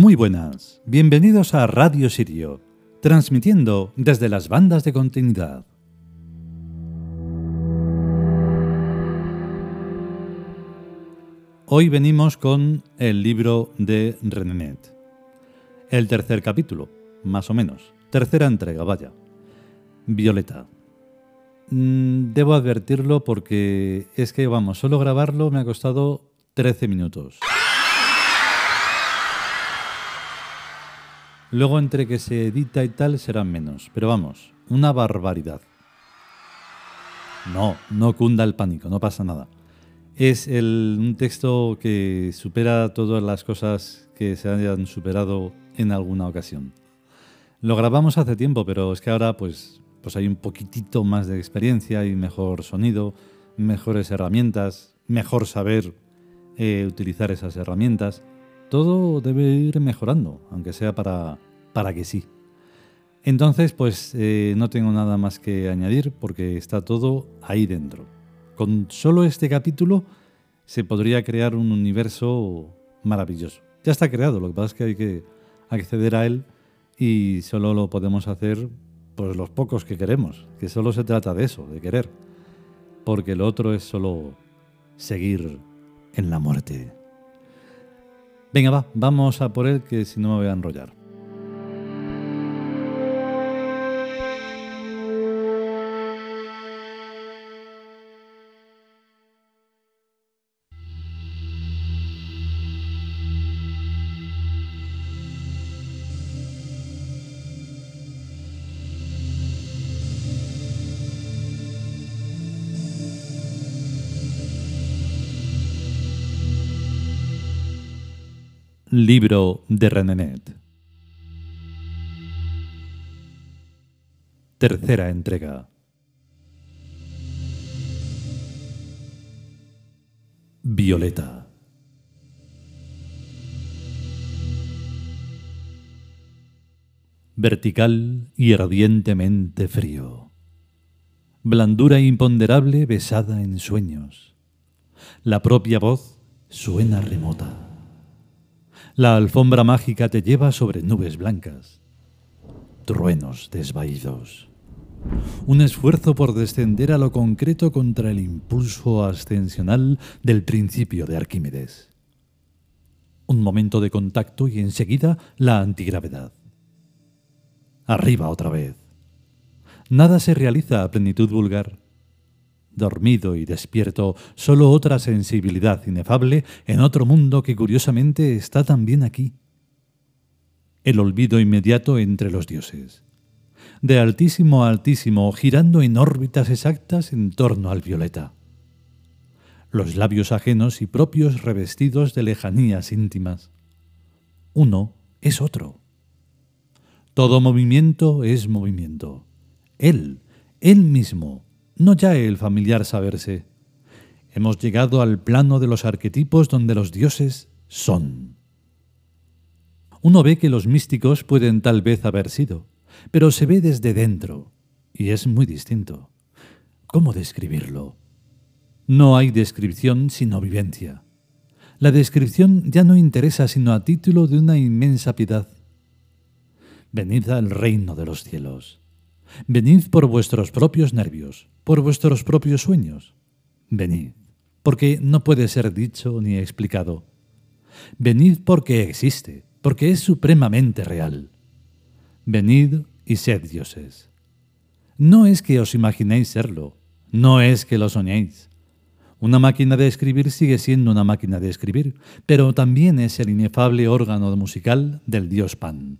Muy buenas, bienvenidos a Radio Sirio, transmitiendo desde las bandas de continuidad. Hoy venimos con el libro de Renenet, el tercer capítulo, más o menos, tercera entrega, vaya. Violeta. Mm, Debo advertirlo porque es que, vamos, solo grabarlo me ha costado 13 minutos. Luego entre que se edita y tal serán menos, pero vamos, una barbaridad. No, no cunda el pánico, no pasa nada. Es un texto que supera todas las cosas que se hayan superado en alguna ocasión. Lo grabamos hace tiempo, pero es que ahora pues, pues hay un poquitito más de experiencia y mejor sonido, mejores herramientas, mejor saber eh, utilizar esas herramientas. Todo debe ir mejorando, aunque sea para, para que sí. Entonces, pues eh, no tengo nada más que añadir porque está todo ahí dentro. Con solo este capítulo se podría crear un universo maravilloso. Ya está creado, lo que pasa es que hay que acceder a él y solo lo podemos hacer pues los pocos que queremos, que solo se trata de eso, de querer, porque lo otro es solo seguir en la muerte. Venga, va, vamos a por él, que si no me voy a enrollar. Libro de Renenet. Tercera entrega. Violeta. Vertical y ardientemente frío. Blandura imponderable besada en sueños. La propia voz suena remota. La alfombra mágica te lleva sobre nubes blancas. Truenos desvaídos. Un esfuerzo por descender a lo concreto contra el impulso ascensional del principio de Arquímedes. Un momento de contacto y enseguida la antigravedad. Arriba otra vez. Nada se realiza a plenitud vulgar dormido y despierto, solo otra sensibilidad inefable en otro mundo que curiosamente está también aquí. El olvido inmediato entre los dioses. De altísimo a altísimo, girando en órbitas exactas en torno al violeta. Los labios ajenos y propios revestidos de lejanías íntimas. Uno es otro. Todo movimiento es movimiento. Él, él mismo, no ya el familiar saberse. Hemos llegado al plano de los arquetipos donde los dioses son. Uno ve que los místicos pueden tal vez haber sido, pero se ve desde dentro, y es muy distinto. ¿Cómo describirlo? No hay descripción sino vivencia. La descripción ya no interesa sino a título de una inmensa piedad. Venid al reino de los cielos. Venid por vuestros propios nervios, por vuestros propios sueños. Venid, porque no puede ser dicho ni explicado. Venid porque existe, porque es supremamente real. Venid y sed dioses. No es que os imaginéis serlo, no es que lo soñéis. Una máquina de escribir sigue siendo una máquina de escribir, pero también es el inefable órgano musical del dios Pan.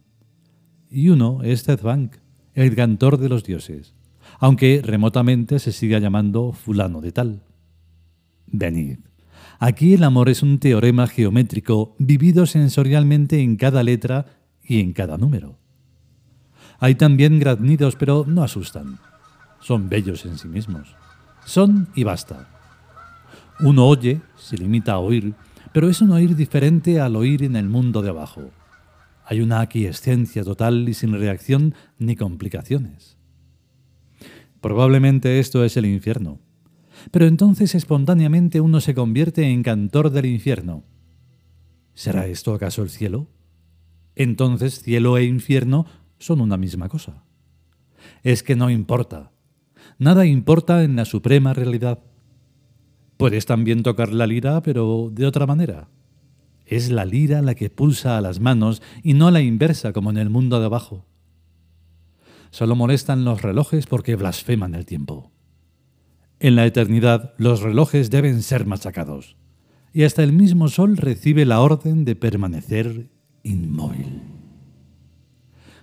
Y uno es Zedbank, el cantor de los dioses, aunque remotamente se siga llamando fulano de tal. Venid. Aquí el amor es un teorema geométrico vivido sensorialmente en cada letra y en cada número. Hay también graznidos, pero no asustan. Son bellos en sí mismos. Son y basta. Uno oye, se limita a oír, pero es un oír diferente al oír en el mundo de abajo. Hay una aquiescencia total y sin reacción ni complicaciones. Probablemente esto es el infierno. Pero entonces espontáneamente uno se convierte en cantor del infierno. ¿Será esto acaso el cielo? entonces cielo e infierno son una misma cosa. Es que no importa. Nada importa en la suprema realidad. Puedes también tocar la lira, pero de otra manera. Es la lira la que pulsa a las manos y no la inversa como en el mundo de abajo. Solo molestan los relojes porque blasfeman el tiempo. En la eternidad los relojes deben ser machacados, y hasta el mismo sol recibe la orden de permanecer inmóvil.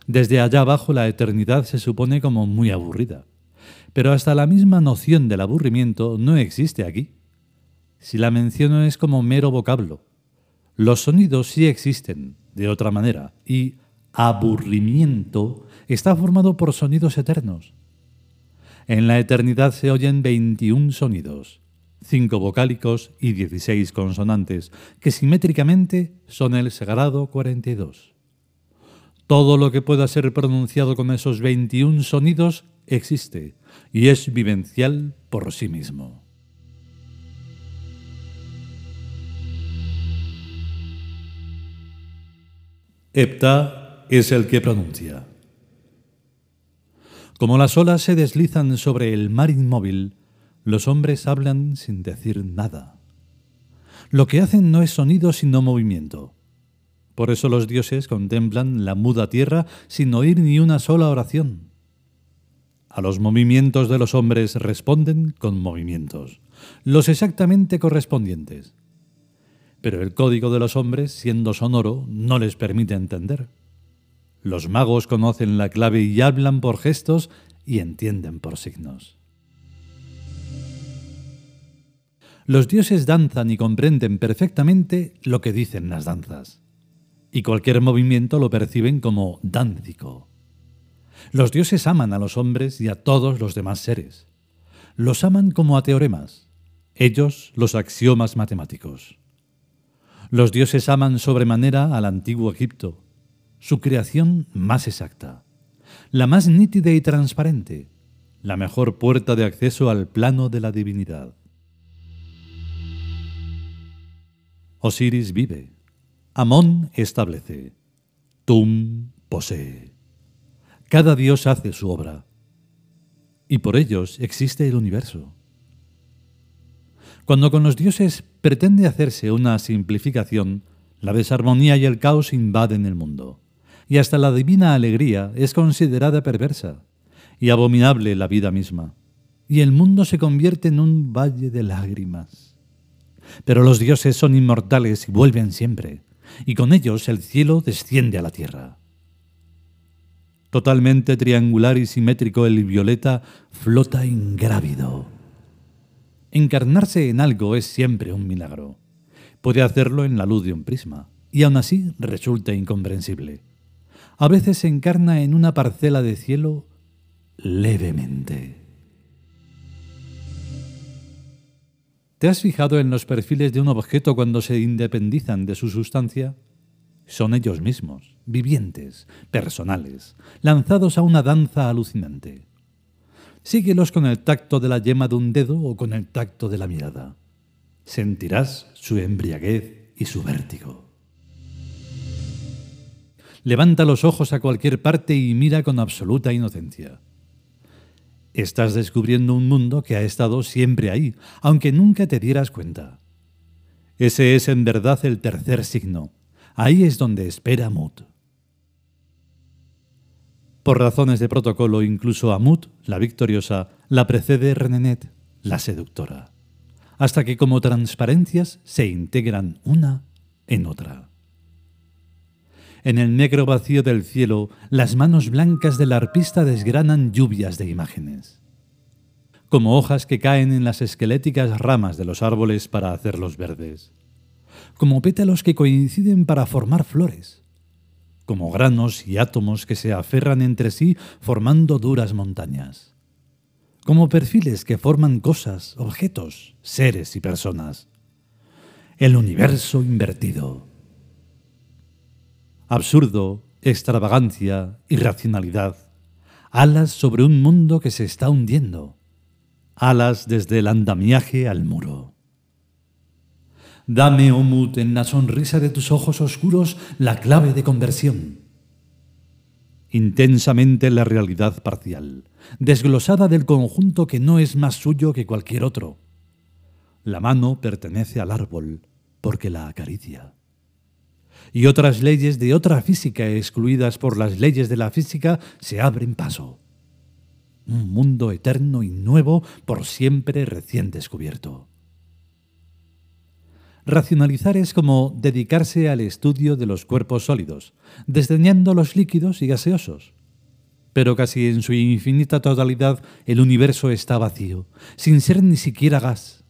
Desde allá abajo la eternidad se supone como muy aburrida, pero hasta la misma noción del aburrimiento no existe aquí. Si la menciono es como mero vocablo, los sonidos sí existen de otra manera y aburrimiento está formado por sonidos eternos. En la eternidad se oyen 21 sonidos, 5 vocálicos y 16 consonantes, que simétricamente son el sagrado 42. Todo lo que pueda ser pronunciado con esos 21 sonidos existe y es vivencial por sí mismo. Hepta es el que pronuncia. Como las olas se deslizan sobre el mar inmóvil, los hombres hablan sin decir nada. Lo que hacen no es sonido sino movimiento. Por eso los dioses contemplan la muda tierra sin oír ni una sola oración. A los movimientos de los hombres responden con movimientos, los exactamente correspondientes pero el código de los hombres, siendo sonoro, no les permite entender. Los magos conocen la clave y hablan por gestos y entienden por signos. Los dioses danzan y comprenden perfectamente lo que dicen las danzas, y cualquier movimiento lo perciben como dánzico. Los dioses aman a los hombres y a todos los demás seres. Los aman como a teoremas, ellos los axiomas matemáticos. Los dioses aman sobremanera al antiguo Egipto, su creación más exacta, la más nítida y transparente, la mejor puerta de acceso al plano de la divinidad. Osiris vive, Amón establece, Tum posee. Cada dios hace su obra, y por ellos existe el universo. Cuando con los dioses pretende hacerse una simplificación, la desarmonía y el caos invaden el mundo, y hasta la divina alegría es considerada perversa y abominable la vida misma, y el mundo se convierte en un valle de lágrimas. Pero los dioses son inmortales y vuelven siempre, y con ellos el cielo desciende a la tierra. Totalmente triangular y simétrico el violeta flota ingrávido Encarnarse en algo es siempre un milagro. Puede hacerlo en la luz de un prisma, y aún así resulta incomprensible. A veces se encarna en una parcela de cielo levemente. ¿Te has fijado en los perfiles de un objeto cuando se independizan de su sustancia? Son ellos mismos, vivientes, personales, lanzados a una danza alucinante. Síguelos con el tacto de la yema de un dedo o con el tacto de la mirada. Sentirás su embriaguez y su vértigo. Levanta los ojos a cualquier parte y mira con absoluta inocencia. Estás descubriendo un mundo que ha estado siempre ahí, aunque nunca te dieras cuenta. Ese es en verdad el tercer signo. Ahí es donde espera Mut. Por razones de protocolo, incluso Amut, la victoriosa, la precede Renenet, la seductora, hasta que como transparencias se integran una en otra. En el negro vacío del cielo, las manos blancas del arpista desgranan lluvias de imágenes, como hojas que caen en las esqueléticas ramas de los árboles para hacerlos verdes, como pétalos que coinciden para formar flores, como granos y átomos que se aferran entre sí formando duras montañas, como perfiles que forman cosas, objetos, seres y personas. El universo invertido. Absurdo, extravagancia, irracionalidad. Alas sobre un mundo que se está hundiendo. Alas desde el andamiaje al muro. Dame, Omut, en la sonrisa de tus ojos oscuros la clave de conversión. Intensamente la realidad parcial, desglosada del conjunto que no es más suyo que cualquier otro. La mano pertenece al árbol porque la acaricia. Y otras leyes de otra física excluidas por las leyes de la física se abren paso. Un mundo eterno y nuevo por siempre recién descubierto. Racionalizar es como dedicarse al estudio de los cuerpos sólidos, desdeñando los líquidos y gaseosos. Pero casi en su infinita totalidad el universo está vacío, sin ser ni siquiera gas.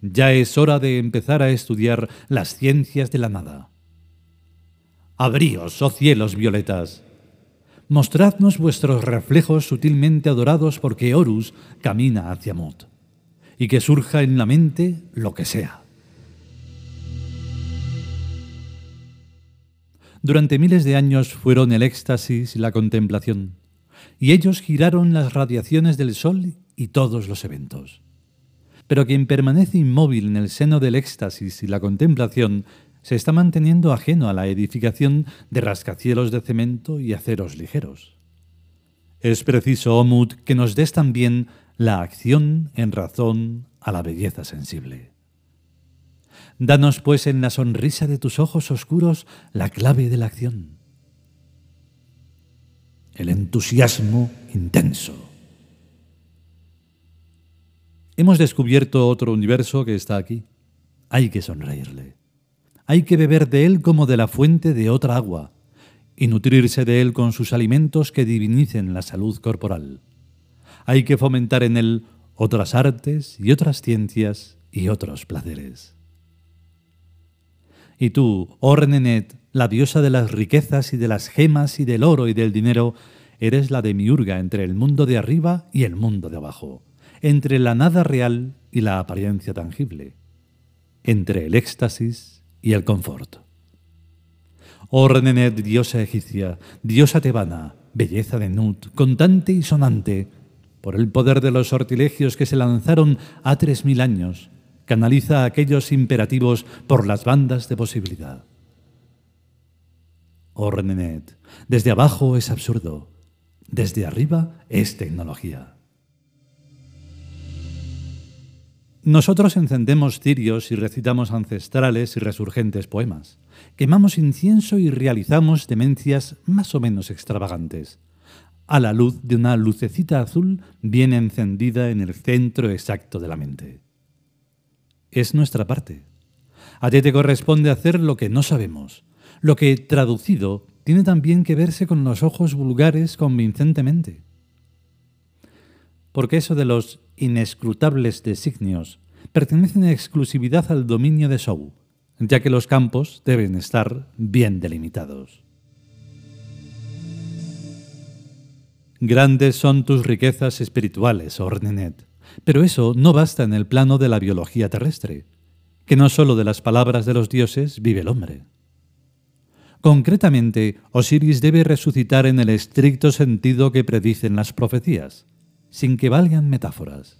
Ya es hora de empezar a estudiar las ciencias de la nada. Abríos, oh cielos violetas. Mostradnos vuestros reflejos sutilmente adorados porque Horus camina hacia Mut, y que surja en la mente lo que sea. Durante miles de años fueron el éxtasis y la contemplación, y ellos giraron las radiaciones del sol y todos los eventos. Pero quien permanece inmóvil en el seno del éxtasis y la contemplación se está manteniendo ajeno a la edificación de rascacielos de cemento y aceros ligeros. Es preciso, Omut, que nos des también la acción en razón a la belleza sensible. Danos pues en la sonrisa de tus ojos oscuros la clave de la acción. El entusiasmo intenso. Hemos descubierto otro universo que está aquí. Hay que sonreírle. Hay que beber de él como de la fuente de otra agua y nutrirse de él con sus alimentos que divinicen la salud corporal. Hay que fomentar en él otras artes y otras ciencias y otros placeres. Y tú, oh Renenet, la diosa de las riquezas y de las gemas y del oro y del dinero, eres la demiurga entre el mundo de arriba y el mundo de abajo, entre la nada real y la apariencia tangible, entre el éxtasis y el confort. Oh Renenet, diosa egipcia, diosa tebana, belleza de Nut, contante y sonante, por el poder de los sortilegios que se lanzaron a tres mil años, canaliza aquellos imperativos por las bandas de posibilidad. Oh Renenet, desde abajo es absurdo, desde arriba es tecnología. Nosotros encendemos cirios y recitamos ancestrales y resurgentes poemas. Quemamos incienso y realizamos demencias más o menos extravagantes, a la luz de una lucecita azul bien encendida en el centro exacto de la mente es nuestra parte. A ti te corresponde hacer lo que no sabemos, lo que, traducido, tiene también que verse con los ojos vulgares convincentemente. Porque eso de los inescrutables designios pertenece en exclusividad al dominio de Shaw, ya que los campos deben estar bien delimitados. Grandes son tus riquezas espirituales, Ornenet, pero eso no basta en el plano de la biología terrestre, que no sólo de las palabras de los dioses vive el hombre. Concretamente, Osiris debe resucitar en el estricto sentido que predicen las profecías, sin que valgan metáforas.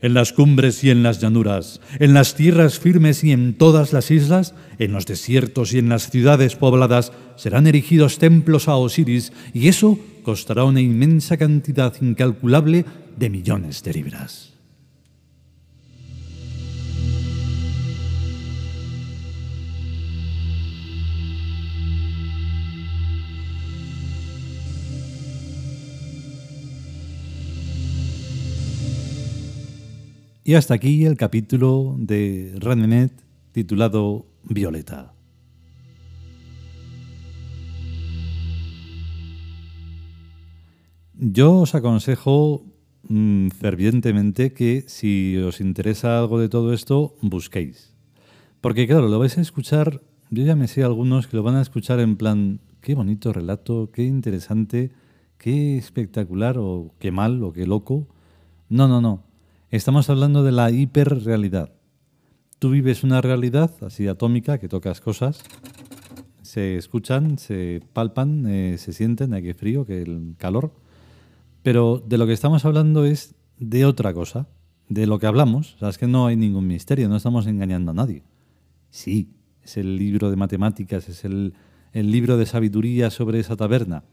En las cumbres y en las llanuras, en las tierras firmes y en todas las islas, en los desiertos y en las ciudades pobladas, serán erigidos templos a Osiris, y eso costará una inmensa cantidad incalculable de millones de libras. Y hasta aquí el capítulo de Renenet titulado Violeta. Yo os aconsejo mm, fervientemente que si os interesa algo de todo esto, busquéis. Porque claro, lo vais a escuchar, yo ya me sé algunos que lo van a escuchar en plan, qué bonito relato, qué interesante, qué espectacular o qué mal o qué loco. No, no, no. Estamos hablando de la hiperrealidad. Tú vives una realidad así atómica, que tocas cosas, se escuchan, se palpan, eh, se sienten, hay que frío, que el calor. Pero de lo que estamos hablando es de otra cosa, de lo que hablamos. O sea, es que no hay ningún misterio, no estamos engañando a nadie. Sí, es el libro de matemáticas, es el, libro de sabiduría sobre esa taberna.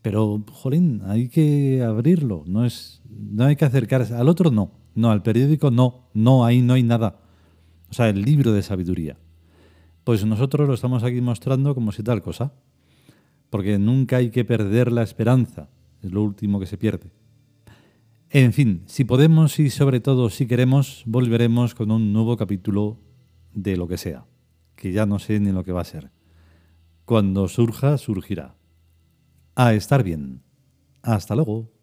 Pero, jolín, hay que abrirlo, no, es, no hay que acercarse. Al otro no, no, al periódico no, no, ahí no hay nada. O sea, el libro de sabiduría. Pues nosotros lo estamos aquí mostrando como si tal cosa. Porque nunca hay que perder la esperanza, es lo último que se pierde. En fin, si podemos y sobre todo si queremos, volveremos con un nuevo capítulo de lo que sea, que ya no sé ni lo que va a ser. Cuando surja, surgirá. A estar bien. Hasta luego.